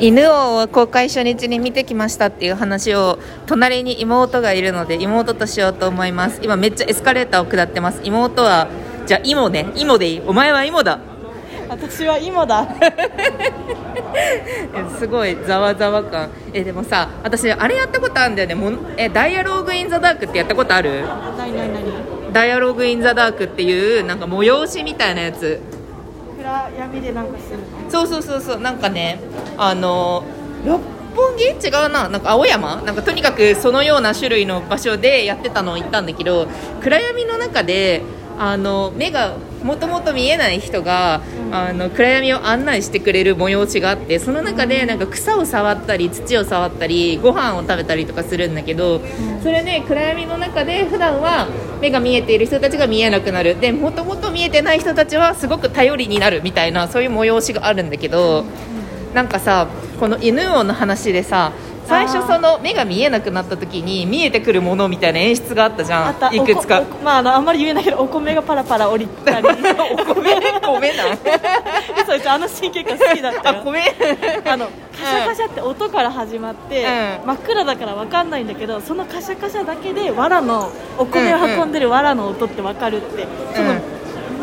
犬を公開初日に見てきましたっていう話を隣に妹がいるので妹としようと思います。今めっちゃエスカレーターを下ってます。妹はじゃあイモね。イモでいい。お前はイモだ。私は芋だ。すごいざわざわ感。えでもさ私あれやったことあるんだよね。もんえダイアローグ・イン・ザ・ダークってやったことある？ダイアローグ・イン・ザ・ダークっていうなんか催しみたいなやつ闇でなんかするそうそうそうそうなんかねあの六本木？違うな。なんか青山？なんかとにかくそのような種類の場所でやってたのを行ったんだけど暗闇の中であの目がもともと見えない人が、あの暗闇を案内してくれる催しがあってその中でなんか草を触ったり土を触ったりご飯を食べたりとかするんだけどそれで暗闇の中で普段は目が見えている人たちが見えなくなる。でもともと見えてない人たちはすごく頼りになるみたいなそういう催しがあるんだけど。なんかさこの犬王の話でさ最初その目が見えなくなった時に見えてくるものみたいな演出があったじゃあった。んいくつか。まああのあんまり言えないけどお米がパラパラ降りたり。お米米なん？そうあのシーン結構好きだったよ。あ米？あのカシャカシャって音から始まって、うん。真っ暗だから分かんないんだけどそのカシャカシャだけで藁のお米を運んでる藁の音って分かるって、その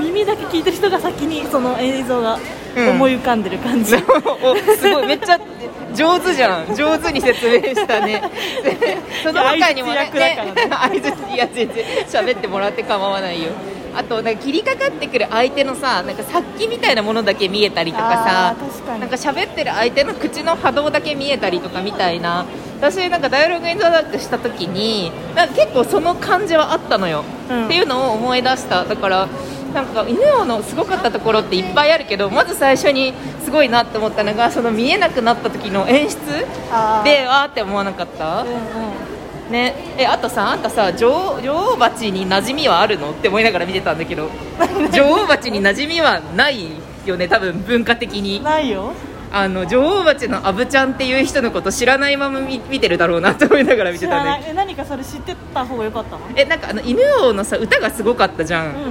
耳だけ聞いてる人が先にその映像がうん。思い浮かんでる感じ、おすごい。めっちゃ上手じゃん。上手に説明したね。で その他にもね相槌役だからね。ね 相槌いや全然喋ってもらって構わないよ。あとなんか切りかかってくる相手のさなんか殺気みたいなものだけ見えたりとかさかに。なんか喋ってる相手の口の波動だけ見えたりとかみたいな。私なんかダイアログインザダークした時になんか結構その感じはあったのよ、うん。っていうのを思い出した。だからなんか犬王のすごかったところっていっぱいあるけどまず最初にすごいなって思ったのがその見えなくなった時の演出でわーって思わなかった？うんうん。ね。えあとさあんたさ女王女王蜂に馴染みはあるのって思いながら見てたんだけど 女王蜂に馴染みはないよね多分文化的に。ないよ。あの女王蜂のアブちゃんっていう人のこと知らないまま見見てるだろうなって思いながら見て知らないたんだけど。え何かそれ知ってた方が良かったの？えなんかあの犬王のさ歌がすごかったじゃん、うんうん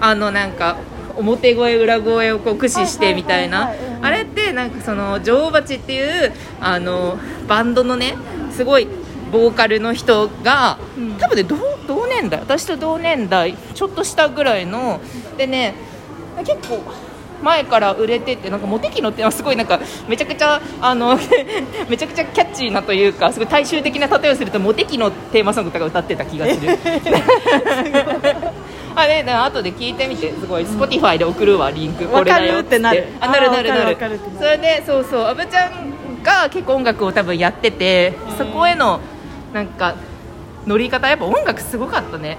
あのなんか表声裏声をこう駆使してみたいな。あれってなんかその女王蜂っていうあのバンドのねすごいボーカルの人が、うん。多分ね同同年代私と同年代ちょっとしたぐらいのでね結構前から売れててなんかモテキノってのはすごいなんかめちゃくちゃあの めちゃくちゃキャッチーなというかすごい大衆的な例えをするとモテキノテーマソングとか歌ってた気がする あれだ後で聞いてみて。すごい。Spotify で送るわリンク。これだよ。ってなるあなるなるなる。それでそうそう阿部ちゃんが結構音楽を多分やっててそこへのなんか乗り方やっぱ音楽すごかったね。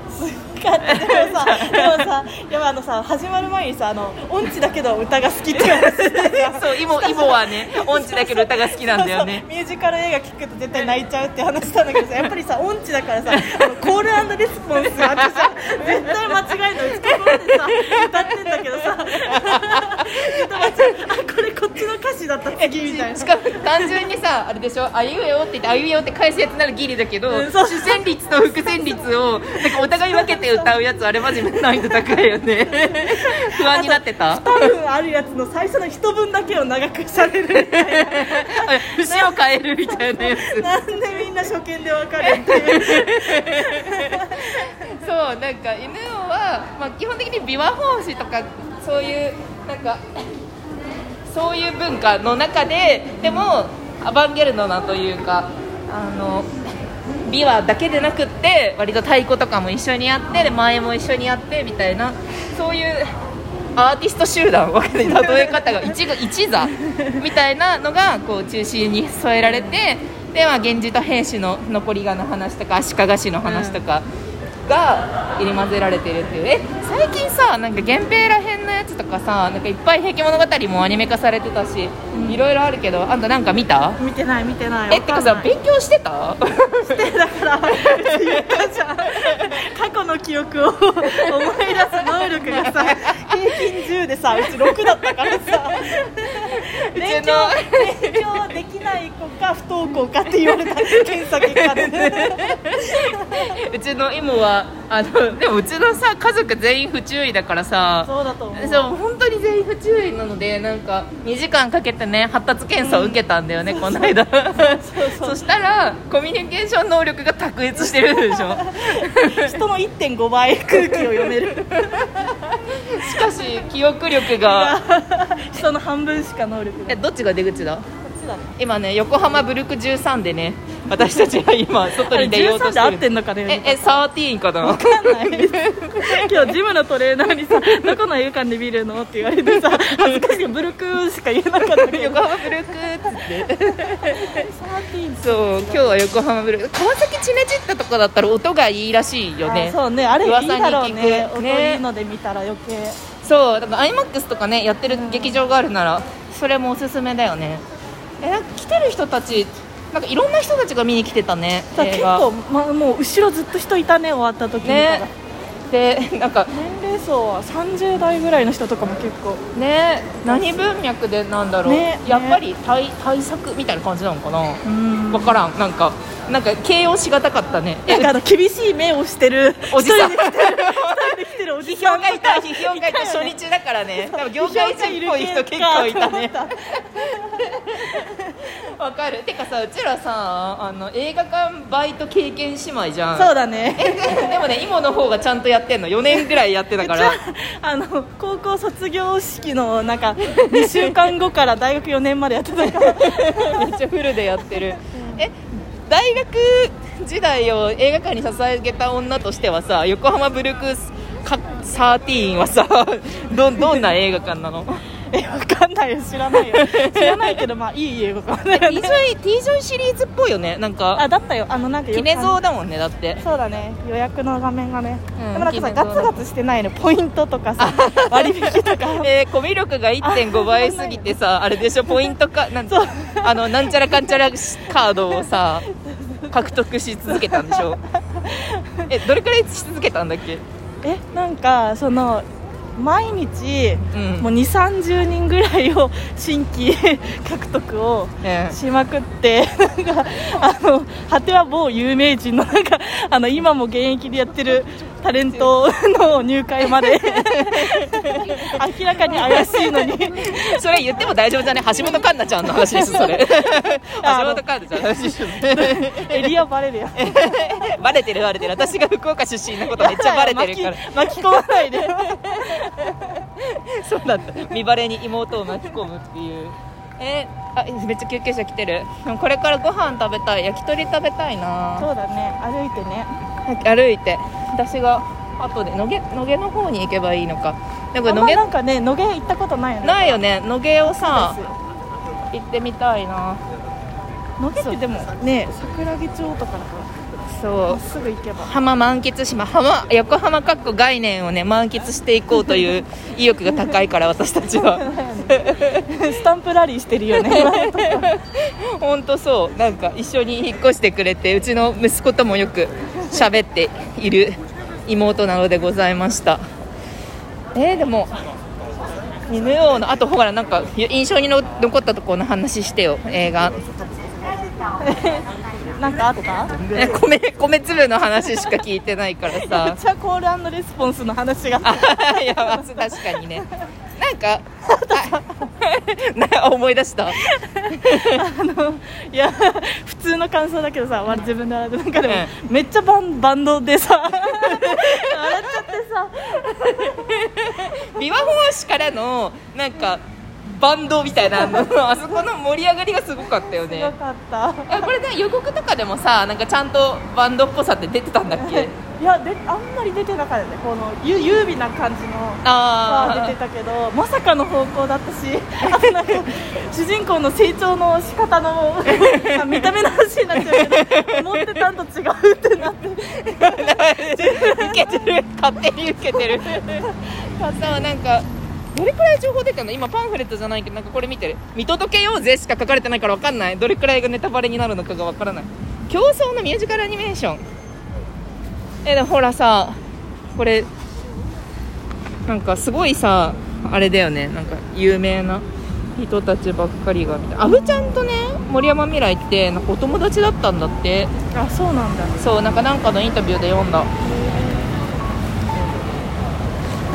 でもさ、でもさ、でもあのさ、始まる前にさ、あの音痴だけど歌が好きって話して そうイモイモはね音痴だけど歌が好きなんだよね。ミュージカル映画聞くと絶対泣いちゃうって話したんだけどさやっぱりさ音痴だからさコールレスポンスがあってさ歌ってんだけどさ。絶対間違えあこれこっちの歌詞だった次みたいな。しかも単純にさあれでしょ？あいうえおって言ってあいうえおって返すやつならギリだけど、うん主旋律と副旋律をなんかお互い分けて歌うやつあれマジ難易度高いよね。不安になってた？多分あるやつの最初の一文だけを長くされるみたいな。節を変えるみたいなやつ。なんでみんな初見でわかるっていうなんか犬王は、まあ、基本的に琵琶法師とかそういうなんかそういう文化の中ででもアバンギャルドなというかあの琵琶だけでなくって割と太鼓とかも一緒にやってで前も一緒にやってみたいなそういうアーティスト集団わかんない例え方が一一座みたいなのがこう中心に添えられてで、まあ、源氏と平氏の残りがの話とか足利氏の話とかが入り混ぜられてるっていう。え最近さなんか源平らへんのやつとかさなんかいっぱい「平家物語」もアニメ化されてたし、いろいろあるけどあんたなんか見た？見てない見てないえってかさ勉強してた？だから言ったじゃん。過去の記憶を 思い出す能力がさ平均10でさうち6だったからさ勉強勉強できなない子か不登校かって言われた検査結果でねうちの妹はあのでもうちのさ家族全員不注意だからさ。そうだと思う。そう本当に全員不注意なのでなんか2時間かけてね発達検査を受けたんだよね、この間。そしたらコミュニケーション能力が卓越してるでしょ。人の1.5倍空気を読めるしかし記憶力が。人の半分しか能力がえどっちが出口だ？今ね横浜ブルク13でね私たちは今外に出ようと13で合っしてるてんのかねええ13かなわかんない。今日ジムのトレーナーにさ「どこの映画館で見るの?」って言われてさ 恥ずかしい。ブルクーしか言えなかったけど。横浜ブルクっつって。13そう今日は横浜ブルク川崎チネチッタとかだったら音がいいらしいよね。あそうね。あれいいだろうね。音ねいいので見たら余計。そうだから iMAX とかねやってる劇場があるならそれもおすすめだよね。え来てる人たちなんかいろんな人たちが見に来てたね結構、ま、もう後ろずっと人いたね終わった時にねでなんか年齢層は30代ぐらいの人とかも結構。ね何文脈でなんだろう、ねやっぱり対対策みたいな感じなのかなうん。分からん。なんかなんか形容しがたかったね。なんかあの厳しい目をしてる。おじさんおじ批さん評がいた批評がいた。初日だからね。多分業界人っぽい人結構いたね。わかる。てかさうちらさあの映画館バイト経験姉妹じゃん。そうだね。でもね妹の方がちゃんとやってんの。4年ぐらいやってたから。あの高校卒業式のなんか2週間後から大学4年までやってたから。めっちゃフルでやってる。え大学時代を映画館に捧げた女としてはさ横浜ブルックスか13はさどどんな映画館なの？えわかんないよ。知らないよ。知らないけどまあいい映画かだよね。T ジョイシリーズっぽいよね。なんかあだったよ。あのなんかよ KINEZO だもんねだって。そうだね。予約の画面がね、うんでもなんかさガツガツしてないの。ポイントとかさ割引とか。えー、コミュ力が1.5倍すぎてさあれでしょ？ポイントかなんそう。あのなんちゃらかんちゃらカードをさ 獲得し続けたんでしょ？えどれくらいし続けたんだっけ？えなんかその毎日、うん。もう2 3 0人ぐらいを 新規 獲得をええ。しまくってなんかあの果ては某有名人のなんかあの今も現役でやってるタレントの入会まで 明らかに怪しいのに。それ言っても大丈夫じゃね？橋本環奈ちゃんの話ですそれ。橋あ本環奈ちゃんの話ですよエリアバレるやん。バレてるバレてる。私が福岡出身のことめっちゃバレてるから。巻き込まないで。そうだった見バレに妹を巻き込むっていう。えー、あめっちゃ救急車来てる。でもこれからご飯食べたい焼き鳥食べたいな。そうだね。歩いてね。歩いて。私が後で野毛野毛の方に行けばいいのか。でもあんま野毛なんかね野毛行ったことないよね。ないよね。野毛をさ行ってみたいな。野毛ってでもね桜木町とかだからそう。すぐ行けば。浜満喫しま浜横浜かっこ概念をね満喫していこうという 意欲が高いから私たちは。スタンプラリーしてるよね 本当そう。なんか一緒に引っ越してくれてうちの息子ともよく喋っている妹なのでございました。えー、でも犬王のあとほらなんか印象にの残ったところの話してよ。映画。なんかあった？え米米粒の話しか聞いてないからめっさちゃコールレスポンスの話が。あいや確かにね。なんか 思い出した。あのいや普通の感想だけどさわ自分でなんかでも、めっちゃバンバンドでさ。笑っちゃってさ。琵琶法師からのなんかバンドみたいなあのあそこの盛り上がりがすごかったよよねかった。えこれね予告とかでもさなんかちゃんとバンドっぽさって出てたんだっけ？いやであんまり出てなかったね。このゆ優美な感じのあは出てたけどまさかの方向だったしあとなんか 主人公の成長の仕方のあ 見た目の話になっちゃうけど思ってたんと違うってなって。受けてる。勝手に受けてる。そうなんかどれくらい情報出てるの？今パンフレットじゃないけどなんかこれ見てる？見届けようぜしか書かれてないから分かんない？どれくらいがネタバレになるのかが分からない？競争のミュージカルアニメーション。えでもほらさこれなんかすごいさあれだよね。なんか有名な人たちばっかりがみた。いなアブちゃんとね森山未来ってなんかお友達だったんだって。あそうなんだ。そうなんかなんかのインタビューで読んだ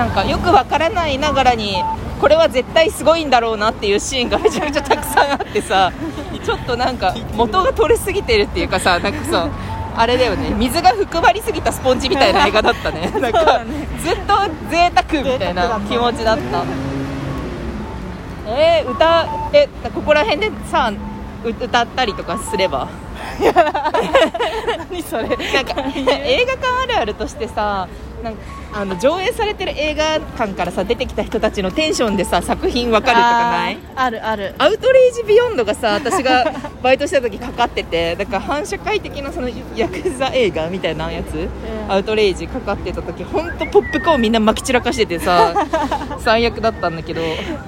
なんかよくわからないながらにこれは絶対すごいんだろうなっていうシーンがめちゃくちゃたくさんあってさ ちょっとなんか元が取れすぎてるっていうかさなんかさあれだよね水が含まりすぎたスポンジみたいな映画だったね。なんかずっと贅沢みたいな気持ちだった。えー、歌えここら辺でさう歌ったりとかすれば？何それ。なんか映画館あるあるとしてさなんかあの上映されてる映画館からさ出てきた人たちのテンションでさ作品わかるとかない？あるある。アウトレイジ・ビヨンドがさ私がバイトした時かかっててだから反社会的なそのヤクザ映画みたいなやつ、アウトレイジかかってた時本当ポップコーンみんなまき散らかしててさ 最悪だったんだけど、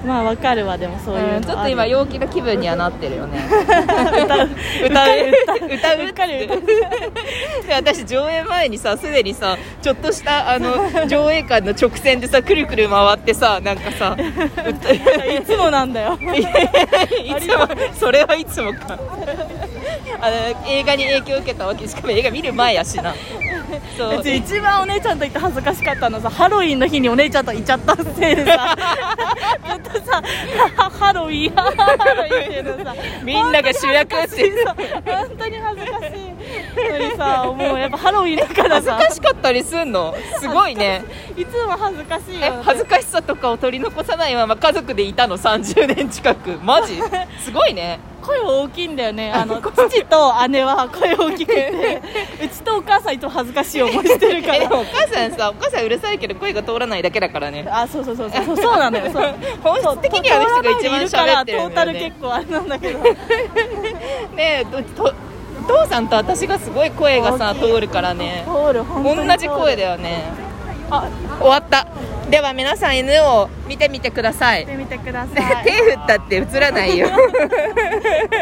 まあわかるわでもそういうの、うんちょっと今陽気な気分にはなってるよね。歌う。歌う。歌う。歌う歌う。で私上映前にさすでにさちょっとしたあの 上映館の直線でさくるくる回ってさなんかさ いつもなんだよ。いつもそれはいつもか。あの映画に影響を受けたわけしかも映画見る前やしな。そう。一番お姉ちゃんと行って恥ずかしかったのはさハロウィンの日にお姉ちゃんと行っちゃったせいでさ。ずっとさハハロウィンハロウィンっていうのさ。みんなが主役って。本当に恥ずかしいのにさもうやっぱハロウィンだから恥ずさかしかったりすんの？すごいね。いつも恥ずかしい。えよ恥ずかしさとかを取り残さないまま家族でいたの？30年近く。マジ？すごいね。声大きいんだよね。あの父と姉は声大きくてうちとお母さんいつも恥ずかしい思いしてるかえでらもお母さんさお母さんうるさいけど声が通らないだけだからね。あそうそうそうそう。そうそうなのよ。そう。本質的にはあの人が一番喋ってるトーんだよね。タル結構あれなんだけど。ねえととお父さんと私がすごい声がさ通るからね。通る。同じ声だよね。あ。終わった。では皆さん犬を見てみてください。見てみてください。手振ったって映らないよ